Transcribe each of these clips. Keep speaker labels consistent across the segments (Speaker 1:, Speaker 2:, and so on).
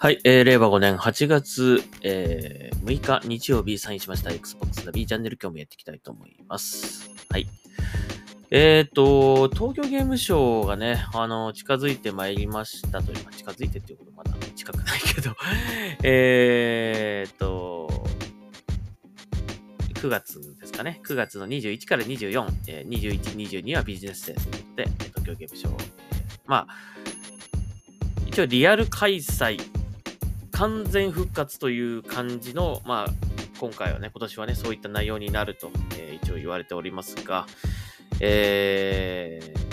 Speaker 1: はい、えー、令和5年8月、えー、6日日曜日サインしました Xbox ナビチャンネル今日もやっていきたいと思います。はい。えっ、と、東京ゲームショウがね、あの、近づいてまいりましたというか、近づいてっていうことまだ近くないけど、えっと、9月ですかね。9月の21から24、えー、21、22はビジネスデーということで、東京ゲームショウ、まあ、一応リアル開催、完全復活という感じの、まあ、今回はね、今年はね、そういった内容になると、えー一応言われておりますが、えー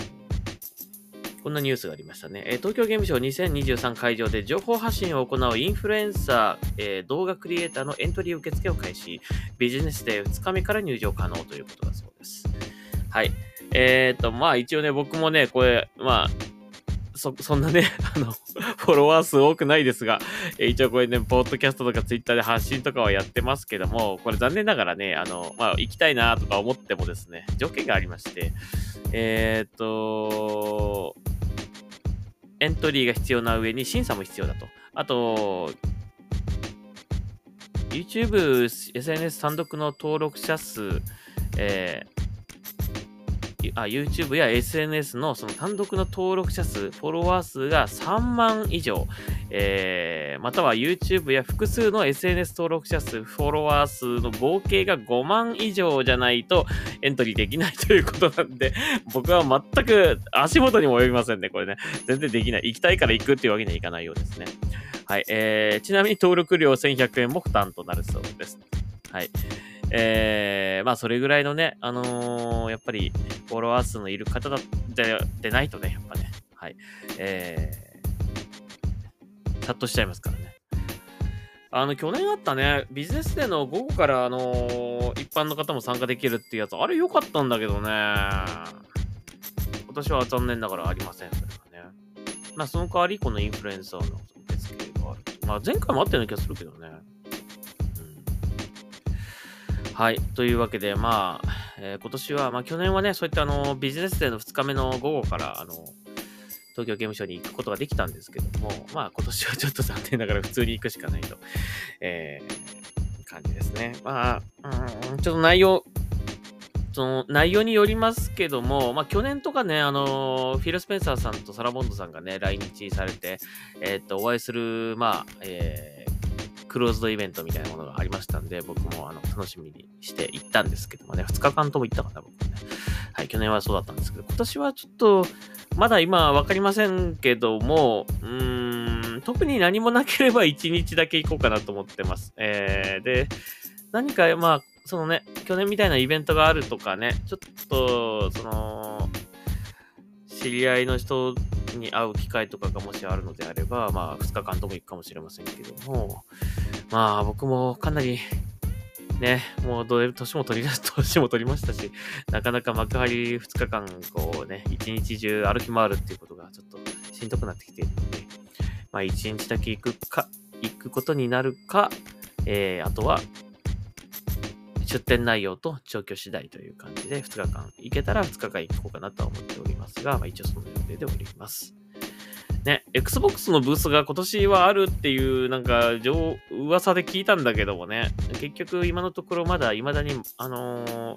Speaker 1: こんなニュースがありましたね。え東京ゲームショウ2023会場で情報発信を行うインフルエンサー、えー動画クリエイターのエントリー受付を開始。ビジネスデー2日目から入場可能ということだそうです。はい。えっ、と、まあ一応ね、僕もね、これ、まあ、そ、そんなね、あの、フォロワー数多くないですが、え一応これね、ポッドキャストとかツイッターで発信とかはやってますけども、これ残念ながらね、あの、まあ、行きたいなとか思ってもですね、条件がありまして、えっ、と、エントリーが必要な上に審査も必要だと。あと、YouTube、SNS 単独の登録者数、えーあ YouTube や SNS のその単独の登録者数、フォロワー数が3万以上、えーまたは YouTube や複数の SNS 登録者数、フォロワー数の合計が5万以上じゃないとエントリーできないということなんで、僕は全く足元にも及びませんね、これね。全然できない。行きたいから行くっていうわけにはいかないようですね。はい。えー、ちなみに登録料1100円も負担となるそうです。はい。えー、まあ、それぐらいのね、あのーやっぱり、フォロワー数のいる方だででないとね、やっぱね、はい。えー、チャットしちゃいますからね。あの、去年あったね、ビジネスデーの午後から、あのー一般の方も参加できるっていうやつ、あれ良かったんだけどね。今年は残念ながらありません、それがね。まあ、その代わり、このインフルエンサーの受付がある。まあ、前回もあったような気がするけどね。はい。というわけで、まあ、えー今年は、まあ、去年はね、そういったあの、ビジネスデーの2日目の午後から、あの、東京ゲームショウに行くことができたんですけども、まあ、今年はちょっと残念ながら普通に行くしかないと、えー感じですね。まあ、うん、ちょっと内容、その内容によりますけども、まあ、去年とかね、あのフィル・スペンサーさんとサラ・ボンドさんがね、来日されて、えーっと、お会いする、まあ、えークローズドイベントみたいなものがありましたんで、僕もあの楽しみにして行ったんですけどもね、2日間とも行ったかな、僕ね。はい、去年はそうだったんですけど、今年はちょっと、まだ今わかりませんけども、うーん、特に何もなければ1日だけ行こうかなと思ってます。えー、で、何か、まあ、そのね、去年みたいなイベントがあるとかね、ちょっと、その、知り合いの人に会う機会とかがもしあるのであれば、まあ、2日間とも行くかもしれませんけども、まあ、僕もかなり、ね、もうどう年も取り、年も取りましたし、なかなか幕張2日間、こうね、一日中歩き回るっていうことがちょっとしんどくなってきているので、まあ、一日だけ行くか、行くことになるか、えー、あとは、出店内容と調教次第という感じで2日間行けたら2日間行こうかなとは思っておりますが、まあ、一応その予定でおります。ね、Xbox のブースが今年はあるっていう、なんか、噂で聞いたんだけどもね、結局今のところまだ未だに、あのー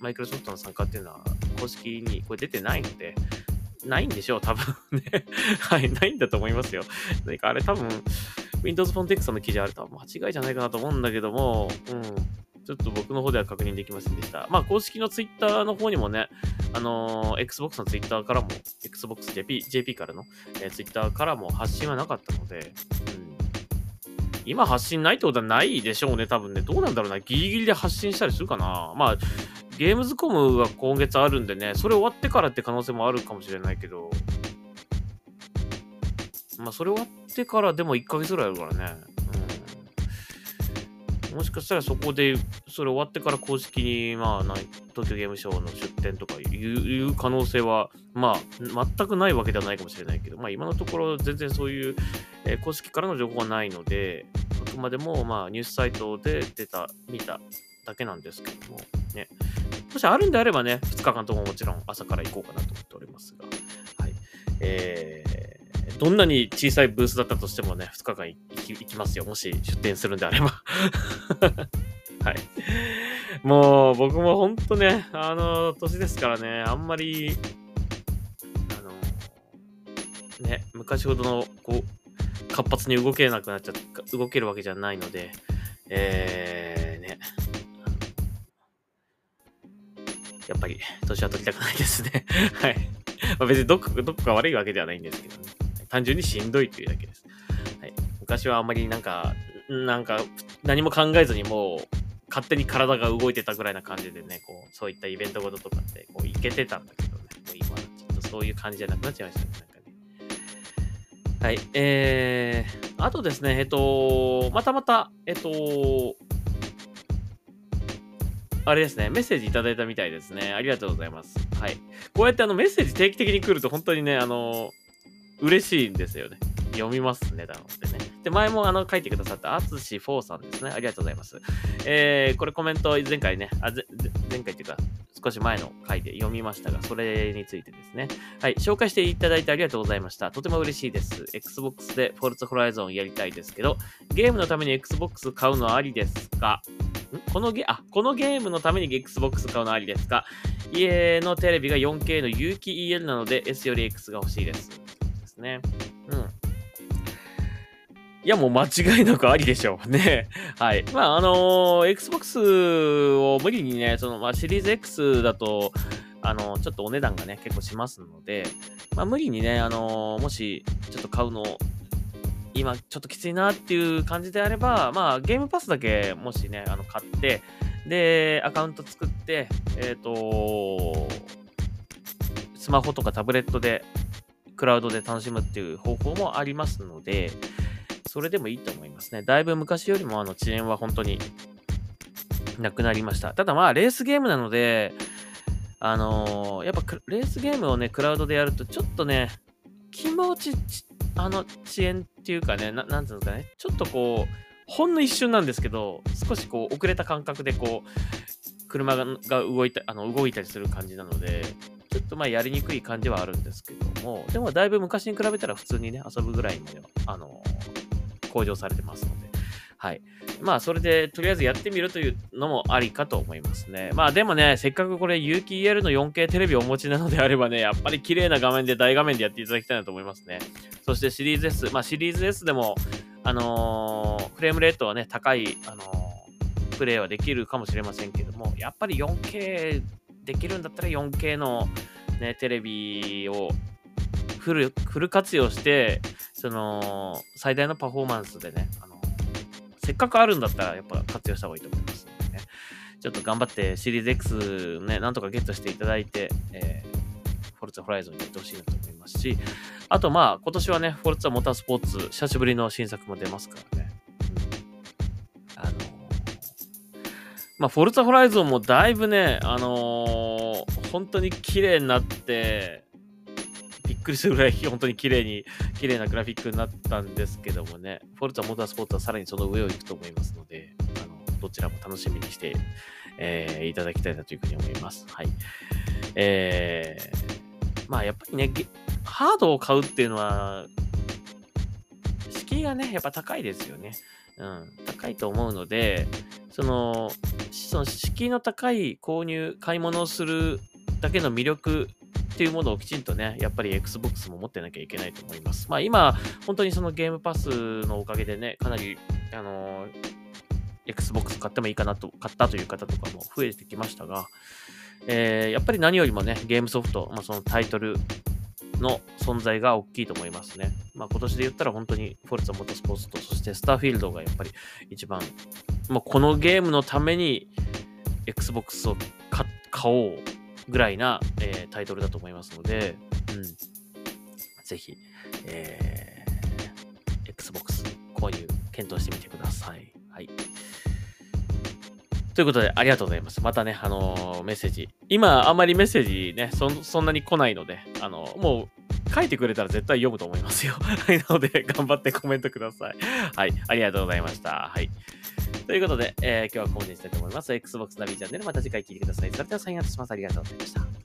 Speaker 1: マイクロソフトの参加っていうのは公式にこれ出てないので、ないんでしょう、多分ね。はい、ないんだと思いますよ。なんかあれ多分、Windows Phone Text の記事あるとは間違いじゃないかなと思うんだけども、うん。ちょっと僕の方では確認できませんでした。まあ、公式の Twitter の方にもね、あのー Xbox の Twitter からも、Xbox JP, JP からの、えー Twitter からも発信はなかったので、うん。今発信ないってことはないでしょうね、多分ね。どうなんだろうな。ギリギリで発信したりするかな。まあ、ゲームズコムが今月あるんでね、それ終わってからって可能性もあるかもしれないけど、まあ、それ終わってからでも1ヶ月ぐらいあるからね。もしかしたらそこで、それ終わってから公式に、まあ、ない東京ゲームショウの出展とかいういう可能性は、まあ、全くないわけではないかもしれないけど、まあ、今のところ全然そういう、えー公式からの情報はないので、あくまでも、まあ、ニュースサイトで出た、見ただけなんですけども、ね。もしあるんであればね、2日間とももちろん朝から行こうかなと思っておりますが、はい。えー、どんなに小さいブースだったとしてもね、2日間行き行きますよ。もし出店するんであれば。はい。もう、僕もほんとね、あの、年ですからね、あんまり、あの、ね、昔ほどの、こう、活発に動けなくなっちゃっ動けるわけじゃないので、えー、ね、やっぱり、年は取りたくないですね。はい。まあ、別にどこどこか悪いわけではないんですけどね。単純にしんどいというだけです。はい。昔はあんまりなんか、なんか、何も考えずにもう、勝手に体が動いてたぐらいな感じでね、こう、そういったイベントごととかって、こう、いけてたんだけどね、もう今はちょっとそういう感じじゃなくなっちゃいましたね、なんかね。はい。えー、あとですね、えっと、またまた、えっと、あれですね、メッセージいただいたみたいですね。ありがとうございます。はい。こうやってあのメッセージ定期的に来ると本当にね、あの、嬉しいんですよね。読みますね、だのでね。で、前もあの書いてくださったあつし4さんですね。ありがとうございます。えー、これコメント前回ね、あ前回っていうか、少し前の回で読みましたが、それについてですね。はい、紹介していただいてありがとうございました。とても嬉しいです。Xbox で Forza Horizon やりたいですけど、ゲームのために Xbox 買うのはありですか？ん？このゲ、あ、このゲームのために Xbox 買うのはありですか？家のテレビが 4K の有機 EL なので S より X が欲しいです。ね。うん。いや、もう間違いなくありでしょう ね。はい。まあ、あのー、Xbox を無理にね、その、まあ、シリーズ X だと、あのー、ちょっとお値段がね、結構しますので、まあ、無理にね、あのー、もし、ちょっと買うの、今、ちょっときついなっていう感じであれば、まあ、ゲームパスだけ、もしね、あの、買って、で、アカウント作って、えっ、と、スマホとかタブレットでクラウドで楽しむっていう方法もありますので、それでもいいと思いますね。だいぶ昔よりもあの遅延は本当になくなりました。ただまあ、レースゲームなので、あのー、やっぱレースゲームをね、クラウドでやるとちょっとね、気持ち、あの、遅延っていうかね、ななんていうんですかね、ちょっとこう、ほんの一瞬なんですけど、少しこう、遅れた感覚でこう、車が動いた、あの、動いたりする感じなので、ちょっとまあやりにくい感じはあるんですけども、でもだいぶ昔に比べたら普通にね、遊ぶぐらいまでは、あの、向上されてますので、はい。まあ、それで、とりあえずやってみるというのもありかと思いますね。まあ、でもね、せっかくこれ、有機 EL の 4K テレビをお持ちなのであればね、やっぱり綺麗な画面で、大画面でやっていただきたいなと思いますね。そしてシリーズ S、まあ、シリーズ S でも、あのー、フレームレートはね、高い、あのー、プレイはできるかもしれませんけども、やっぱり 4K できるんだったら 4K のね、テレビをフル、フル活用して、その、最大のパフォーマンスでね、あの、せっかくあるんだったらやっぱ活用した方がいいと思いますのでね。ちょっと頑張ってシリーズ X ね、なんとかゲットしていただいて、えー、フォルツァホライゾンにやってほしいなと思いますし、あとまあ、今年はね、フォルツァモータースポーツ、久しぶりの新作も出ますからね。まあ、フォルツァホライゾンもだいぶね、あの、本当に綺麗になって、びっくりするぐらい本当に綺麗に、綺麗なグラフィックになったんですけどもね、フォルツァモータースポーツはさらにその上を行くと思いますので、あの、どちらも楽しみにして、えー、いただきたいなというふうに思います。はい。えー、まあやっぱりね、ハードを買うっていうのは、敷居がね、やっぱ高いですよね。うん、高いと思うので、その、その敷居の高い購入、買い物をするだけの魅力っていうものをきちんとね、やっぱり Xbox も持ってなきゃいけないと思います。まあ今、本当にそのゲームパスのおかげでね、かなり、あのー、Xbox 買ってもいいかなと、買ったという方とかも増えてきましたが、えー、やっぱり何よりもね、ゲームソフト、まあ、そのタイトルの存在が大きいと思いますね。まあ今年で言ったら本当にフォルツァモトスポーツと、そしてスターフィールドがやっぱり一番、まあ、このゲームのために Xbox を買おうぐらいな、えー、タイトルだと思いますので、うん。ぜひ、えー、Xbox 購入検討してみてください。はい。ということで、ありがとうございます。またね、あのー、メッセージ。今、あんまりメッセージね、そそんなに来ないので、あのー、もう、書いてくれたら絶対読むと思いますよ。はい、なので、頑張ってコメントください。はい、ありがとうございました。はい。ということで、えー、今日はここまでにしたいと思います。Xbox ナビチャンネル、また次回聞いてください。それではサインアウトします。ありがとうございました。